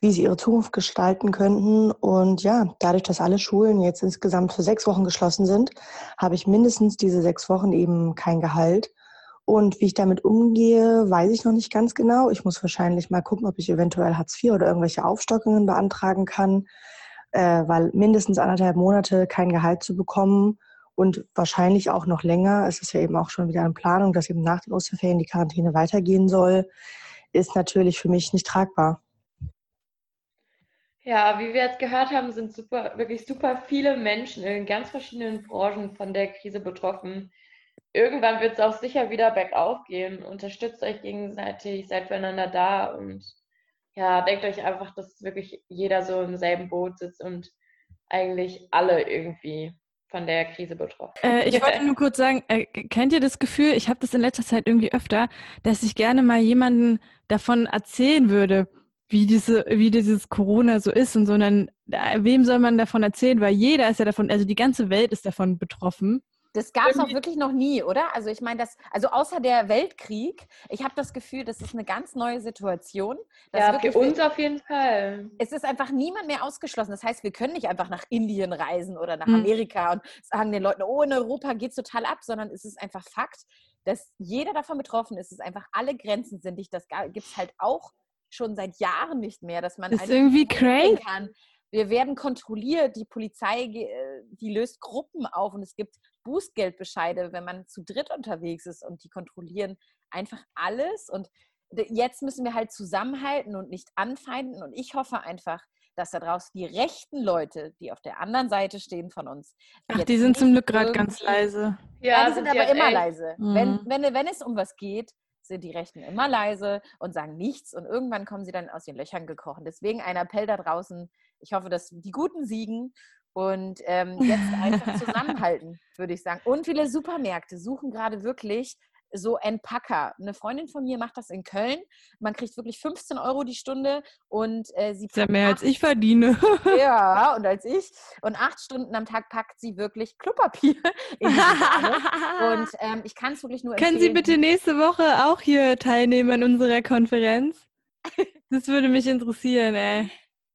wie sie ihre Zukunft gestalten könnten. Und ja, dadurch, dass alle Schulen jetzt insgesamt für sechs Wochen geschlossen sind, habe ich mindestens diese sechs Wochen eben kein Gehalt. Und wie ich damit umgehe, weiß ich noch nicht ganz genau. Ich muss wahrscheinlich mal gucken, ob ich eventuell Hartz IV oder irgendwelche Aufstockungen beantragen kann, äh, weil mindestens anderthalb Monate kein Gehalt zu bekommen und wahrscheinlich auch noch länger, es ist ja eben auch schon wieder in Planung, dass eben nach den Osterferien die Quarantäne weitergehen soll, ist natürlich für mich nicht tragbar. Ja, wie wir jetzt gehört haben, sind super, wirklich super viele Menschen in ganz verschiedenen Branchen von der Krise betroffen. Irgendwann wird es auch sicher wieder bergauf gehen. Unterstützt euch gegenseitig, seid füreinander da und ja, denkt euch einfach, dass wirklich jeder so im selben Boot sitzt und eigentlich alle irgendwie von der Krise betroffen. Äh, ich wollte nur kurz sagen, äh, kennt ihr das Gefühl, ich habe das in letzter Zeit irgendwie öfter, dass ich gerne mal jemanden davon erzählen würde, wie diese, wie dieses Corona so ist und so. Und dann, äh, wem soll man davon erzählen? Weil jeder ist ja davon, also die ganze Welt ist davon betroffen. Das gab es auch wirklich noch nie, oder? Also ich meine, das, also außer der Weltkrieg, ich habe das Gefühl, das ist eine ganz neue Situation. dass Ja, für uns auf jeden Fall. es ist einfach niemand mehr ausgeschlossen. Das heißt, wir können nicht einfach nach Indien reisen oder nach Mhm. Amerika und sagen den Leuten, oh, in Europa geht es total ab, sondern es ist einfach Fakt, dass jeder davon betroffen ist. Es ist einfach alle Grenzen sind dicht. Das gibt es halt auch schon seit Jahren nicht mehr, dass man Das ist irgendwie crazy. kann. Wir werden kontrolliert, die Polizei, äh, die löst Gruppen auf und es gibt Bußgeldbescheide, wenn man zu dritt unterwegs ist und die kontrollieren einfach alles. Und jetzt müssen wir halt zusammenhalten und nicht anfeinden. Und ich hoffe einfach, dass da draußen die rechten Leute, die auf der anderen Seite stehen von uns, Ach, die sind zum Glück gerade ganz leise. Ja, die sind aber halt immer echt- leise. Wenn, Mhm. wenn, wenn es um was geht, sind die Rechten immer leise und sagen nichts und irgendwann kommen sie dann aus den Löchern gekrochen. Deswegen ein Appell da draußen. Ich hoffe, dass die Guten siegen und ähm, jetzt einfach zusammenhalten, würde ich sagen. Und viele Supermärkte suchen gerade wirklich so Entpacker. Eine Freundin von mir macht das in Köln. Man kriegt wirklich 15 Euro die Stunde und äh, sie ist ja mehr als ich verdiene. Ja, und als ich. Und acht Stunden am Tag packt sie wirklich Klopapier. Und ähm, ich kann es wirklich nur Können Sie empfehlen. bitte nächste Woche auch hier teilnehmen an unserer Konferenz? Das würde mich interessieren, ey.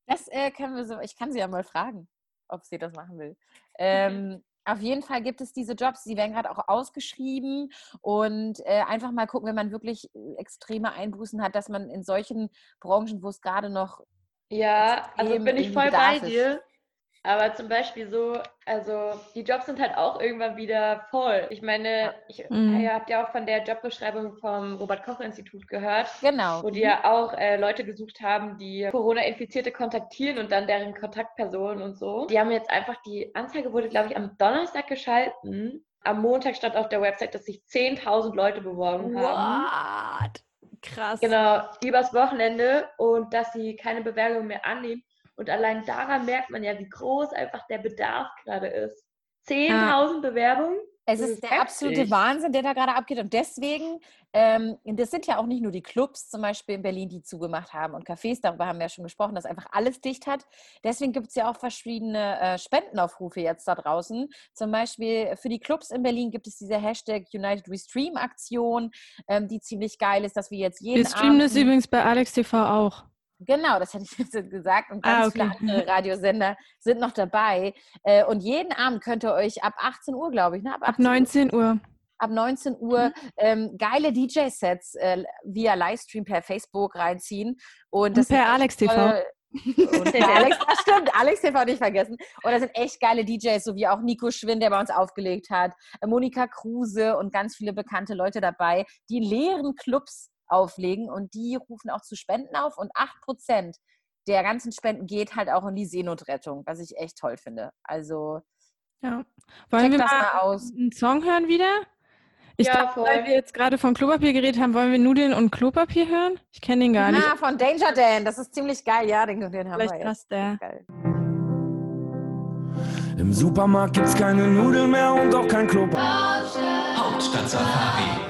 Das äh, können wir so, ich kann sie ja mal fragen, ob sie das machen will. Ähm, Auf jeden Fall gibt es diese Jobs, die werden gerade auch ausgeschrieben und äh, einfach mal gucken, wenn man wirklich äh, extreme Einbußen hat, dass man in solchen Branchen, wo es gerade noch Ja, also bin ich voll Bedarf bei ist. Aber zum Beispiel so, also die Jobs sind halt auch irgendwann wieder voll. Ich meine, ich, Mhm. ihr habt ja auch von der Jobbeschreibung vom Robert-Koch-Institut gehört, Genau. wo die ja auch äh, Leute gesucht haben, die Corona-Infizierte kontaktieren und dann deren Kontaktpersonen und so. Die haben jetzt einfach, die Anzeige wurde, glaube ich, am Donnerstag geschalten. Am Montag stand auf der Website, dass sich 10.000 Leute beworben haben. What? Krass. Genau, übers Wochenende und dass sie keine Bewerbung mehr annehmen. Und allein daran merkt man ja, wie groß einfach der Bedarf gerade ist. 10.000 Bewerbungen? Es ist ist der absolute heftig. Wahnsinn, der da gerade abgeht. Und deswegen, ähm, das sind ja auch nicht nur die Clubs zum Beispiel in Berlin, die zugemacht haben und Cafés, darüber haben wir ja schon gesprochen, dass einfach alles dicht hat. Deswegen gibt es ja auch verschiedene äh, Spendenaufrufe jetzt da draußen. Zum Beispiel für die Clubs in Berlin gibt es diese Hashtag United We Stream Aktion, ähm, die ziemlich geil ist, dass wir jetzt jeden Wir streamen das Abend- übrigens bei Alex TV auch. Genau, das hätte ich jetzt gesagt. Und Ah, ganz viele okay. andere Radiosender sind noch dabei. Äh, Und jeden Abend könnt ihr euch ab 18 Uhr, glaube ich, ne? Ab 18 Uhr 19 Uhr. ab 19 Uhr Mhm. ähm, geile DJ-Sets äh, via Livestream per Facebook reinziehen. Und, Und per Alex TV. Und per Alex, das stimmt, Alex TV nicht vergessen. Und das sind echt geile DJs, so wie auch Nico Schwind, der bei uns aufgelegt hat, äh, Monika Kruse und ganz viele bekannte Leute dabei, die leeren Clubs auflegen und die rufen auch zu Spenden auf und 8% der ganzen Spenden geht halt auch in die Seenotrettung, was ich echt toll finde. Also Ja. Wollen check wir das mal mal aus. einen Song hören wieder? Ich Ja, dachte, voll. weil wir jetzt gerade von Klopapier geredet haben, wollen wir Nudeln und Klopapier hören? Ich kenne den gar nicht. Ah, von Danger Dan, das ist ziemlich geil, ja, den, den haben Vielleicht wir jetzt. passt der. Geil. Im Supermarkt gibt's keine Nudeln mehr und auch kein Klopapier. Hauptstadt-Safari.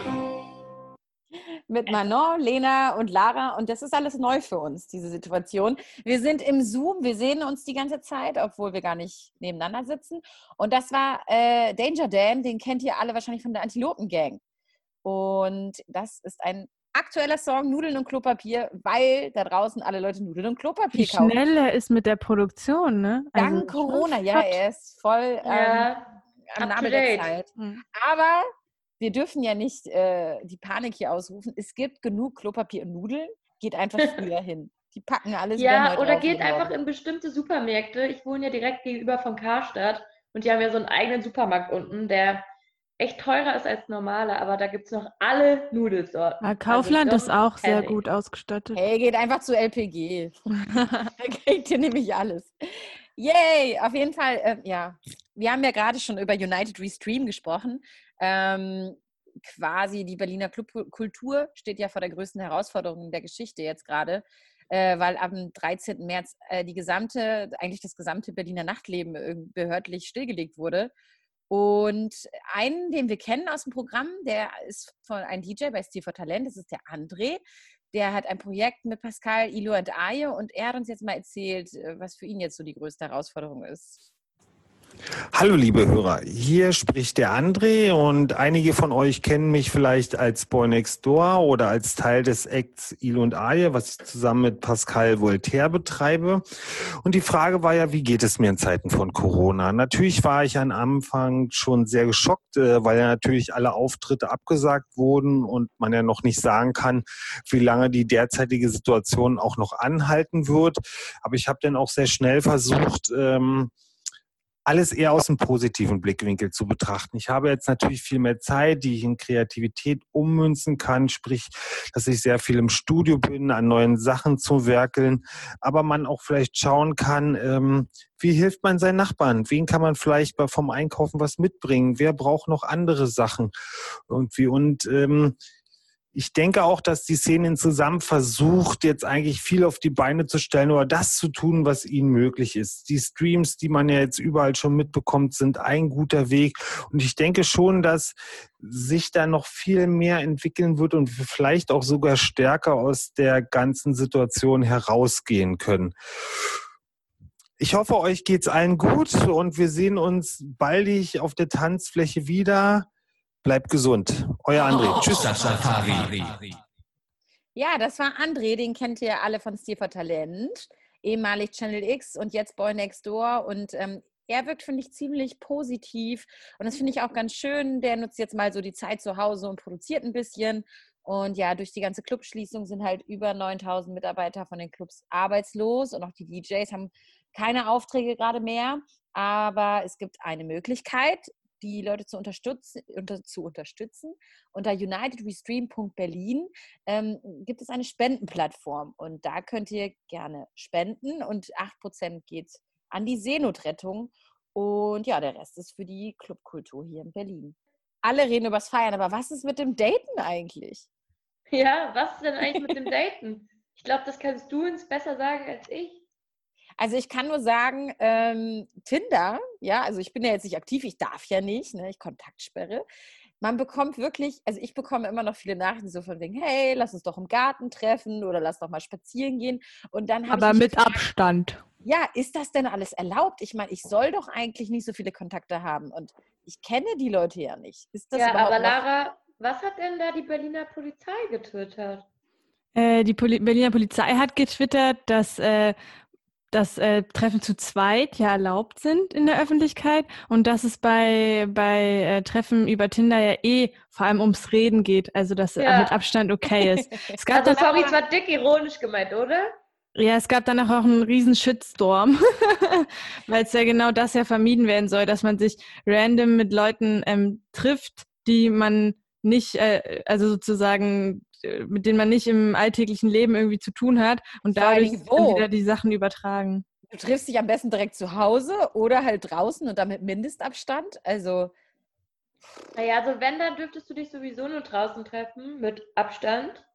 Mit Manon, Lena und Lara und das ist alles neu für uns, diese Situation. Wir sind im Zoom, wir sehen uns die ganze Zeit, obwohl wir gar nicht nebeneinander sitzen. Und das war äh, Danger Dan, den kennt ihr alle wahrscheinlich von der Antilopen Gang. Und das ist ein aktueller Song, Nudeln und Klopapier, weil da draußen alle Leute Nudeln und Klopapier Wie kaufen. schnell er ist mit der Produktion, ne? Also Dank schon Corona, ja, er ist voll ähm, Ja, am up to Nabel der. Zeit. Mhm. Aber wir dürfen ja nicht äh, die Panik hier ausrufen. Es gibt genug Klopapier und Nudeln. Geht einfach früher hin. Die packen alles wieder Ja, neu oder drauf geht einfach in bestimmte Supermärkte. Ich wohne ja direkt gegenüber von Karstadt und die haben ja so einen eigenen Supermarkt unten, der echt teurer ist als normaler, aber da gibt es noch alle Nudelsorten. Ja, Kaufland Also, ist auch sehr ich. gut ausgestattet. Hey, geht einfach zu LPG. da kriegt ihr nämlich alles. Yay! Auf jeden Fall, äh, ja. Wir haben ja gerade schon über United Restream gesprochen. Ähm, quasi die Berliner Clubkultur steht ja vor der größten Herausforderung der Geschichte jetzt gerade, äh, weil am 13. März äh, die gesamte, eigentlich das gesamte Berliner Nachtleben behördlich stillgelegt wurde. Und einen, den wir kennen aus dem Programm, der ist von ein DJ bei Steve for Talent, das ist der André. Der hat ein Projekt mit Pascal, Ilo und Aye und er hat uns jetzt mal erzählt, äh, was für ihn jetzt so die größte Herausforderung ist. Hallo liebe Hörer, hier spricht der André und einige von euch kennen mich vielleicht als Boy Next Door oder als Teil des Acts Il und Aye, was ich zusammen mit Pascal Voltaire betreibe. Und die Frage war ja, wie geht es mir in Zeiten von Corona? Natürlich war ich am Anfang schon sehr geschockt, äh, weil ja natürlich alle Auftritte abgesagt wurden und man ja noch nicht sagen kann, wie lange die derzeitige Situation auch noch anhalten wird. Aber ich habe dann auch sehr schnell versucht, ähm, alles eher aus einem positiven Blickwinkel zu betrachten. Ich habe jetzt natürlich viel mehr Zeit, die ich in Kreativität ummünzen kann, sprich, dass ich sehr viel im Studio bin, an neuen Sachen zu werkeln, aber man auch vielleicht schauen kann, ähm, wie hilft man seinen Nachbarn? Wen kann man vielleicht vom Einkaufen was mitbringen? Wer braucht noch andere Sachen? Irgendwie und ähm, ich denke auch, dass die Szene zusammen versucht, jetzt eigentlich viel auf die Beine zu stellen oder das zu tun, was ihnen möglich ist. Die Streams, die man ja jetzt überall schon mitbekommt, sind ein guter Weg. Und ich denke schon, dass sich da noch viel mehr entwickeln wird und wir vielleicht auch sogar stärker aus der ganzen Situation herausgehen können. Ich hoffe, euch geht's allen gut und wir sehen uns baldig auf der Tanzfläche wieder. Bleibt gesund. Euer André. Tschüss. Hauptstadt-Safari. Ja, das war André, den kennt ihr alle von Steve for Talent, ehemalig Channel X und jetzt Boy Next Door. Und ähm, er wirkt, finde ich, ziemlich positiv. Und das finde ich auch ganz schön. Der nutzt jetzt mal so die Zeit zu Hause und produziert ein bisschen. Und ja, durch die ganze Clubschließung sind halt über 9000 Mitarbeiter von den Clubs arbeitslos und auch die DJs haben keine Aufträge gerade mehr. Aber es gibt eine Möglichkeit, die Leute zu unterstützen. Unter, zu unterstützen. Unter unitedrestream.berlin ähm, gibt es eine Spendenplattform und da könnt ihr gerne spenden und 8% geht an die Seenotrettung und ja, der Rest ist für die Clubkultur hier in Berlin. Alle reden übers Feiern, aber was ist mit dem Daten eigentlich? Ja, was ist denn eigentlich mit dem Daten? Ich glaube, das kannst du uns besser sagen als ich. Also ich kann nur sagen, ähm, Tinder, ja, also ich bin ja jetzt nicht aktiv, ich darf ja nicht, ne, ich Kontaktsperre. Man bekommt wirklich, also ich bekomme immer noch viele Nachrichten so von wegen, hey, lass uns doch im Garten treffen oder lass doch mal spazieren gehen. Und dann Aber mit gefragt, Abstand. Ja, ist das denn alles erlaubt? Ich meine, ich soll doch eigentlich nicht so viele Kontakte haben und ich kenne die Leute ja nicht. Ist das ja, aber Lara, was hat denn da die Berliner Polizei getwittert? Äh, die Poli Berliner Polizei hat getwittert, dass äh, dass äh, Treffen zu zweit ja erlaubt sind in der Öffentlichkeit und dass es bei, bei äh, Treffen über Tinder ja eh vor allem ums Reden geht, also dass äh, ja. mit Abstand okay ist. Es gab also sorry, es war dick ironisch gemeint, oder? Ja, es gab danach auch einen riesen Shitstorm, weil es ja genau das ja vermieden werden soll, dass man sich random mit Leuten ähm, trifft, die man nicht, äh, also sozusagen mit denen man nicht im alltäglichen Leben irgendwie zu tun hat und dadurch wieder die Sachen übertragen. Du triffst dich am besten direkt zu Hause oder halt draußen und damit Mindestabstand. Also. Naja, also wenn, dann dürftest du dich sowieso nur draußen treffen mit Abstand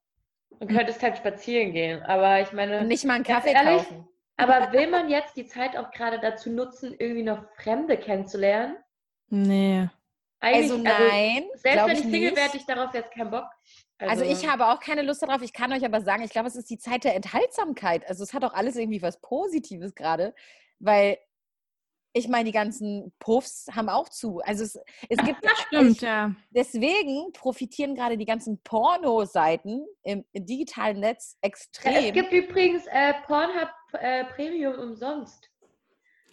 und hm. könntest halt spazieren gehen. Aber ich meine. Und nicht mal einen Kaffee ehrlich, kaufen. Aber will man jetzt die Zeit auch gerade dazu nutzen, irgendwie noch Fremde kennenzulernen? Nee. Eigentlich, also, also nein. Also, selbst wenn ich Single wäre, hätte ich darauf jetzt keinen Bock. Also, also, ich habe auch keine Lust darauf. Ich kann euch aber sagen, ich glaube, es ist die Zeit der Enthaltsamkeit. Also es hat auch alles irgendwie was Positives gerade, weil ich meine, die ganzen Puffs haben auch zu. Also es, es gibt das stimmt, ich, ja. Deswegen profitieren gerade die ganzen Porno-Seiten im, im, digitalen Netz extrem. Ja, es gibt übrigens äh, Pornhub äh, Premium umsonst.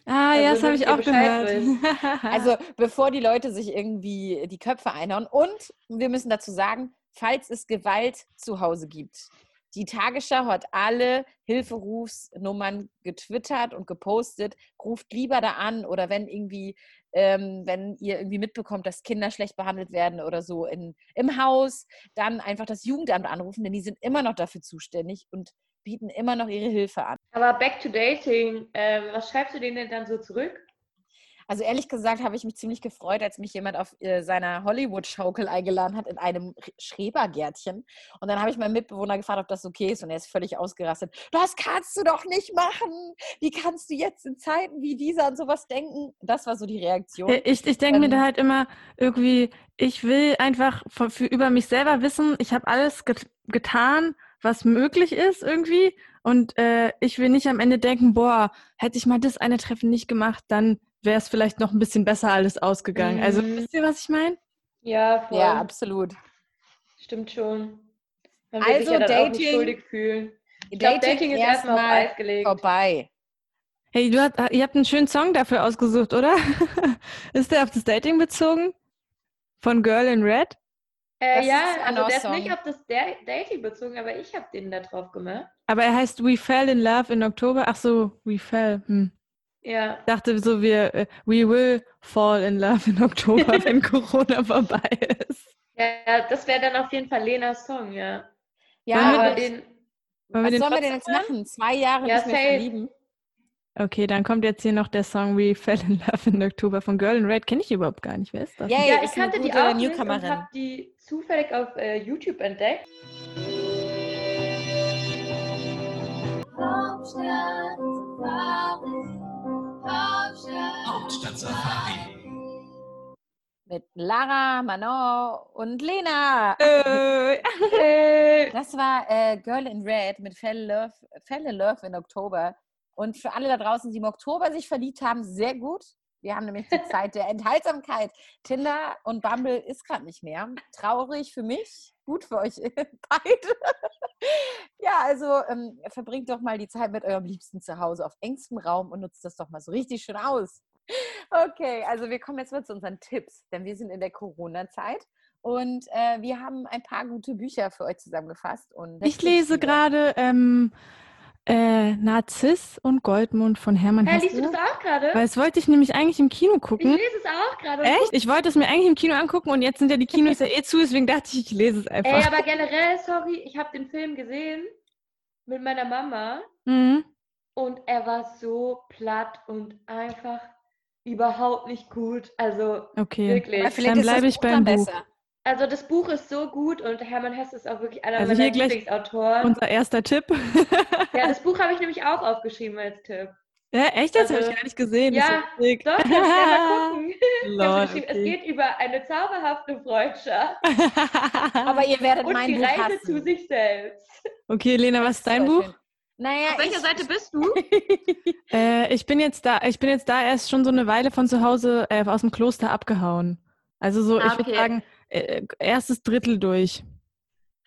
Ah, also, ja, das habe ich auch gehört. also, bevor die Leute sich irgendwie die Köpfe einhauen. Und wir müssen dazu sagen, falls es Gewalt zu Hause gibt. Die Tagesschau hat alle Hilferufsnummern getwittert und gepostet. Ruft lieber da an oder wenn irgendwie, ähm, wenn ihr irgendwie mitbekommt, dass Kinder schlecht behandelt werden oder so in, im Haus, dann einfach das Jugendamt anrufen, denn die sind immer noch dafür zuständig und bieten immer noch ihre Hilfe an. Aber back to dating, äh, was schreibst du denen denn dann so zurück? Also ehrlich gesagt habe ich mich ziemlich gefreut, als mich jemand auf äh, seiner Hollywood-Schaukel eingeladen hat in einem Schrebergärtchen. Und dann habe ich meinen Mitbewohner gefragt, ob das okay ist. Und er ist völlig ausgerastet. Das kannst du doch nicht machen. Wie kannst du jetzt in Zeiten wie dieser an sowas denken? Das war so die Reaktion. Ich, ich denke ähm, mir da halt immer irgendwie, ich will einfach für, für über mich selber wissen, ich habe alles get getan, was möglich ist irgendwie. Und äh, ich will nicht am Ende denken, boah, hätte ich mal das eine Treffen nicht gemacht, dann wäre es vielleicht noch ein bisschen besser alles ausgegangen. Also, mhm. Also wisst ihr, was ich meine? Ja, voll. Ja, absolut. Stimmt schon. Man will also sich ja dann Dating, auch nicht schuldig fühlen. Ich Dating, glaub, Dating ist erstmal auf Eis gelegt. Vorbei. Hey, du hast, ihr habt einen schönen Song dafür ausgesucht, oder? ist der auf das Dating bezogen? Von Girl in Red? Äh, ja, also der ist nicht auf das Dating bezogen, aber ich habe den da drauf gemacht. Aber er heißt We Fell in Love in Oktober. Ach so, We Fell. Hm. Ja. Ich dachte so, wir, äh, we will fall in love in Oktober, wenn Corona vorbei ist. Ja, das wäre dann auf jeden Fall Lenas Song, ja. Ja, aber den. Was sollen wir denn jetzt machen? Zwei Jahre ja, nicht mehr verlieben? Okay, dann kommt jetzt hier noch der Song We Fell in Love in Oktober von Girl in Red. Kenne ich überhaupt gar nicht. Wer ist das? Ja, ja, ich kannte die auch nicht und habe die zufällig auf äh, YouTube entdeckt. Hauptstadt Hauptstadt Safari. Mit Lara, Manon und Lena. Äh. Das war äh, Girl in Red mit Fell Love, Fell in Love in Oktober. Und für alle da draußen, die im Oktober sich verliebt haben, sehr gut. Wir haben nämlich die Zeit der Enthaltsamkeit. Tinder und Bumble ist gerade nicht mehr. Traurig für mich, gut für euch beide. ja, also ähm, verbringt doch mal die Zeit mit eurem Liebsten zu Hause auf engstem Raum und nutzt das doch mal so richtig schön aus. Okay, also wir kommen jetzt mal zu unseren Tipps, denn wir sind in der Corona-Zeit und äh, wir haben ein paar gute Bücher für euch zusammengefasst. Und ich lese gerade ähm, äh, Narziss und Goldmund von Hermann Hesse. liest du das auch gerade? Weil das wollte ich nämlich eigentlich im Kino Ich gucken. lese es auch gerade. Echt? Ich wollte es mir eigentlich im Kino angucken und jetzt sind ja die Kinos ja eh zu, deswegen dachte ich, ich lese es einfach. Ey, aber generell, sorry, ich habe den Film gesehen mit meiner Mama mhm. und er war so platt und einfach überhaupt nicht gut. Also Okay. wirklich. Aber vielleicht Dann bleibe ich beim Buch. besser. Also das Buch ist so gut und Hermann Hesse ist auch wirklich einer Also meiner Lieblingsautoren. Unser erster Tipp. Ja, das Buch habe ich nämlich auch aufgeschrieben als Tipp. ja, echt? Das habe Also, ich gar nicht gesehen. Das ja, ist ja sick. Doch, kannst du ja mal gucken. Habe geschrieben, es okay. geht über eine zauberhafte Freundschaft Aber ihr werdet und mein die Buch Reise hassen. zu sich selbst. okay, Lena, was ist dein Buch? schön. Naja, Auf welcher ich, Seite bist du? Äh, ich bin jetzt da, ich bin jetzt da erst schon so eine Weile von zu Hause äh, aus dem Kloster abgehauen. Also so, Ah, ich würde okay. sagen, äh, erstes Drittel durch.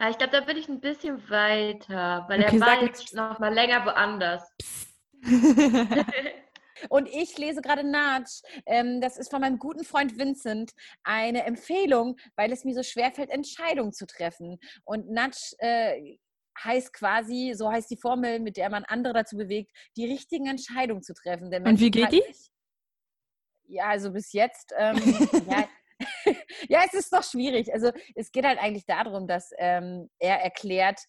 Ja, ich glaube, da bin ich ein bisschen weiter, weil Okay, er war jetzt noch mal länger woanders. Und ich lese gerade Natsch. Ähm, das ist von meinem guten Freund Vincent eine Empfehlung, weil es mir so schwerfällt, Entscheidungen zu treffen. Und Natsch äh, heißt quasi, so heißt die Formel, mit der man andere dazu bewegt, die richtigen Entscheidungen zu treffen. Denn Und wie geht halten die? sich- Ja, also bis jetzt. Ähm, ja, ja, es ist doch schwierig. Also es geht halt eigentlich darum, dass ähm, er erklärt,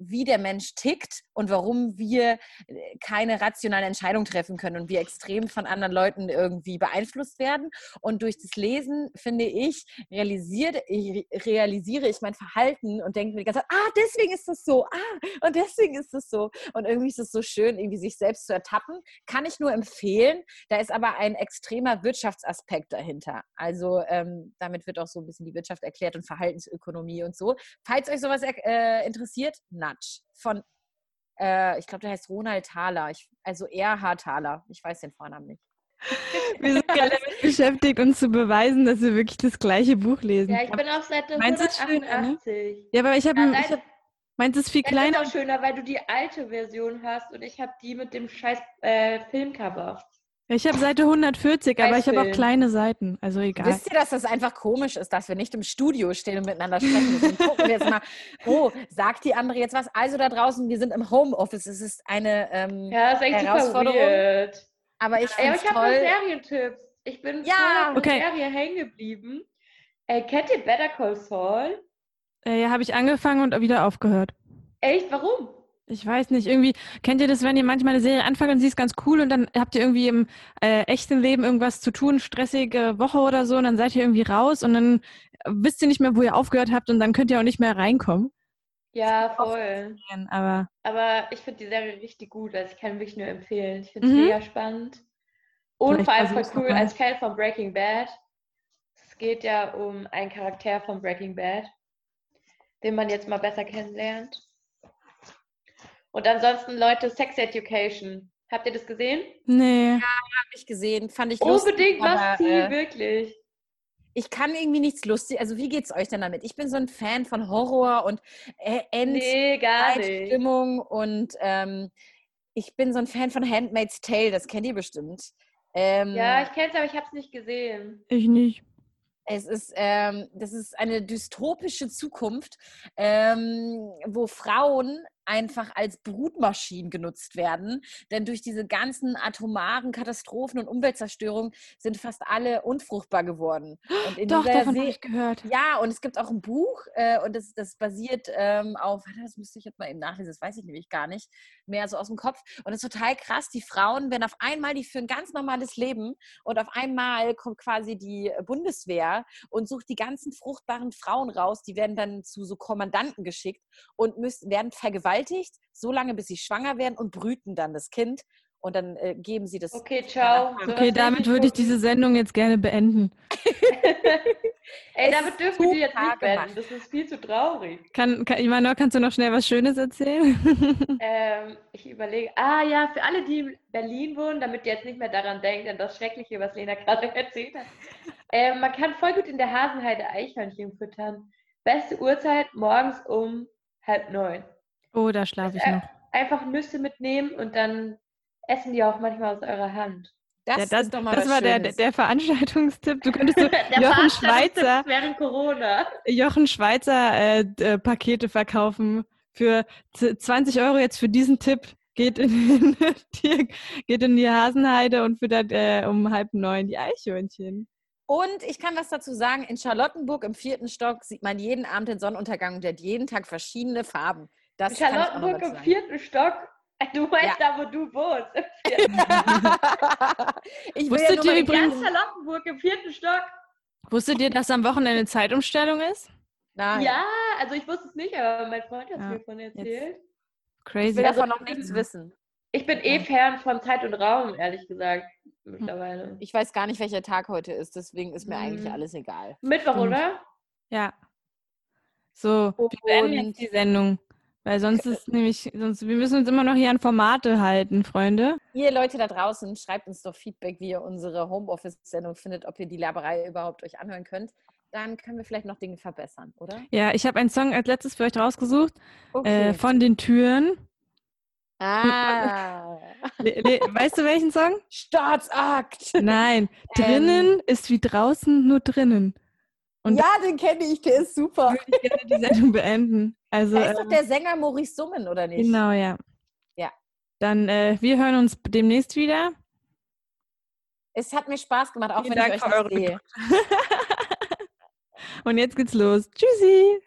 wie der Mensch tickt und warum wir äh, keine rationale Entscheidung treffen können und wir extrem von anderen Leuten irgendwie beeinflusst werden. Und durch das Lesen, finde ich, realisiert, ich realisiere ich mein Verhalten und denke mir die ganze Zeit, ah, deswegen ist das so, ah, und deswegen ist das so. Und irgendwie ist es so schön, irgendwie sich selbst zu ertappen. Kann ich nur empfehlen. Da ist aber ein extremer Wirtschaftsaspekt dahinter. Also ähm, damit wird auch so ein bisschen die Wirtschaft erklärt und Verhaltensökonomie und so. Falls euch sowas äh, interessiert, Nudge von, äh, ich glaube, der heißt Ronald Thaler. Ich, also R.H. Thaler. Ich weiß den Vornamen nicht. Wir sind gerade damit beschäftigt, uns zu beweisen, dass wir wirklich das gleiche Buch lesen. Ja, ich bin auf Seite Meins ist schöner, ne? 188. Ja, aber ich habe, Ja, hab, meins ist viel Das ist kleiner. auch schöner, weil du die alte Version hast und ich habe die mit dem scheiß äh, Filmcover. Ich habe Seite 140, aber ich habe auch kleine Seiten. Also egal. Wisst ihr, dass das einfach komisch ist, dass wir nicht im Studio stehen und miteinander sprechen? Deswegen gucken wir jetzt mal, oh, sagt die andere jetzt was? Also da draußen, wir sind im Homeoffice. Es ist eine ähm, Ja, ist Herausforderung. weird. Aber ich Ja, aber ich habe. Serientipps. Ich bin Ja, okay. der Serie hängen geblieben. Äh, kennt ihr Better Call Saul? Äh, ja, habe ich angefangen und wieder aufgehört. Echt? Warum? Ich weiß nicht, irgendwie, kennt ihr das, wenn ihr manchmal eine Serie anfangt und sie ist ganz cool und dann habt ihr irgendwie im äh, echten Leben irgendwas zu tun, stressige Woche oder so und dann seid ihr irgendwie raus und dann wisst ihr nicht mehr, wo ihr aufgehört habt und dann könnt ihr auch nicht mehr reinkommen. Ja, voll. Aber Aber ich finde die Serie richtig gut. Also ich kann wirklich nur empfehlen. Ich finde es Mhm. mega spannend. Und vor allem voll cool als Fan von Breaking Bad. Es geht ja um einen Charakter von Breaking Bad, den man jetzt mal besser kennenlernt. Und ansonsten, Leute, Sex Education. Habt ihr das gesehen? nee. Habe ich gesehen, fand ich lustig. Unbedingt was ziehen, äh, wirklich. ich kann irgendwie nichts lustig. Also wie geht's euch denn damit? Ich bin so ein Fan von Horror und äh, End Nee, gar nicht. Stimmung und ähm, ich bin so ein Fan von Handmaid's Tale. Das kennt ihr bestimmt. Ähm, Ja, ich kenne es, aber ich habe es nicht gesehen. Ich nicht. Es ist, ähm, das ist eine dystopische Zukunft, ähm, wo Frauen einfach als Brutmaschinen genutzt werden. Denn durch diese ganzen atomaren Katastrophen und Umweltzerstörung sind fast alle unfruchtbar geworden. Und in Doch, davon habe ich gehört. ja, und es gibt auch ein Buch äh, und das, das basiert ähm, auf, das müsste ich jetzt mal eben nachlesen, das weiß ich nämlich gar nicht, mehr so aus dem Kopf. Und es ist total krass, die Frauen werden auf einmal, die führen ein ganz normales Leben und auf einmal kommt quasi die Bundeswehr und sucht die ganzen fruchtbaren Frauen raus, die werden dann zu so Kommandanten geschickt und müssen, werden vergewaltigt, so lange bis sie schwanger werden und brüten dann das Kind und dann äh, geben sie das Okay, ciao. Okay, damit würde ich diese Sendung jetzt gerne beenden. Ey, Es damit dürfen wir die jetzt nicht beenden. Das ist viel zu traurig. Kann, kann, Imanol, kannst du noch schnell was Schönes erzählen? Ähm, ich überlege, ah ja, für alle, die in Berlin wohnen, damit ihr jetzt nicht mehr daran denkt, an das Schreckliche, was Lena gerade erzählt hat. Ähm, man kann voll gut in der Hasenheide Eichhörnchen füttern. Beste Uhrzeit morgens um halb neun. Oh, da schlafe ich Äh, noch. Einfach Nüsse mitnehmen und dann essen die auch manchmal aus eurer Hand. Das, ja, das, ist doch mal das was war der, der Veranstaltungstipp. Du könntest so Der Jochen Schweizer, während Corona. Jochen Schweizer äh, äh, Pakete verkaufen für z- 20 Euro jetzt für diesen Tipp. Geht in, die, geht in die Hasenheide und füttert äh, um halb neun die Eichhörnchen. Und ich kann was dazu sagen, in Charlottenburg im vierten Stock sieht man jeden Abend den Sonnenuntergang und der hat jeden Tag verschiedene Farben. Das ich Charlottenburg im vierten Stock. Du meinst da, wo du wohnst. Ich Wusstet ja ihr übrigens- Ja, Charlottenburg im vierten Stock. Wusstet ihr, dass am Wochenende Zeitumstellung ist? Nein, Ja, also ich wusste es nicht, aber mein Freund hat es Ja, mir davon erzählt. ich Crazy. will davon noch nichts wissen. Ich bin eh Fern von Zeit und Raum, ehrlich gesagt, mittlerweile. Ich weiß gar nicht, welcher Tag heute ist, deswegen ist mir eigentlich Hm. alles egal. Mittwoch, Stimmt. oder? Ja. So, wir beenden jetzt die Sendung. Weil sonst ist nämlich, sonst, wir müssen uns immer noch hier an Formate halten, Freunde. Ihr Leute da draußen, schreibt uns doch Feedback, wie ihr unsere Homeoffice-Sendung findet, ob ihr die Laberei überhaupt euch anhören könnt. Dann können wir vielleicht noch Dinge verbessern, oder? Ja, ich habe einen Song als letztes für euch rausgesucht. Okay. Äh, von den Türen. ah. Weißt du welchen Song? Staatsakt. Nein. Drinnen ist wie draußen, nur drinnen. Und ja, den kenne ich, der ist super. würde ich gerne die Sendung beenden. Also, Da ist doch ähm, der Sänger Maurice Summen, oder nicht? genau, ja. Ja. Dann, äh, wir hören uns demnächst wieder. Es hat mir Spaß gemacht, auch Vielen wenn Dank ich euch nicht sehe. Und jetzt geht's los. Tschüssi.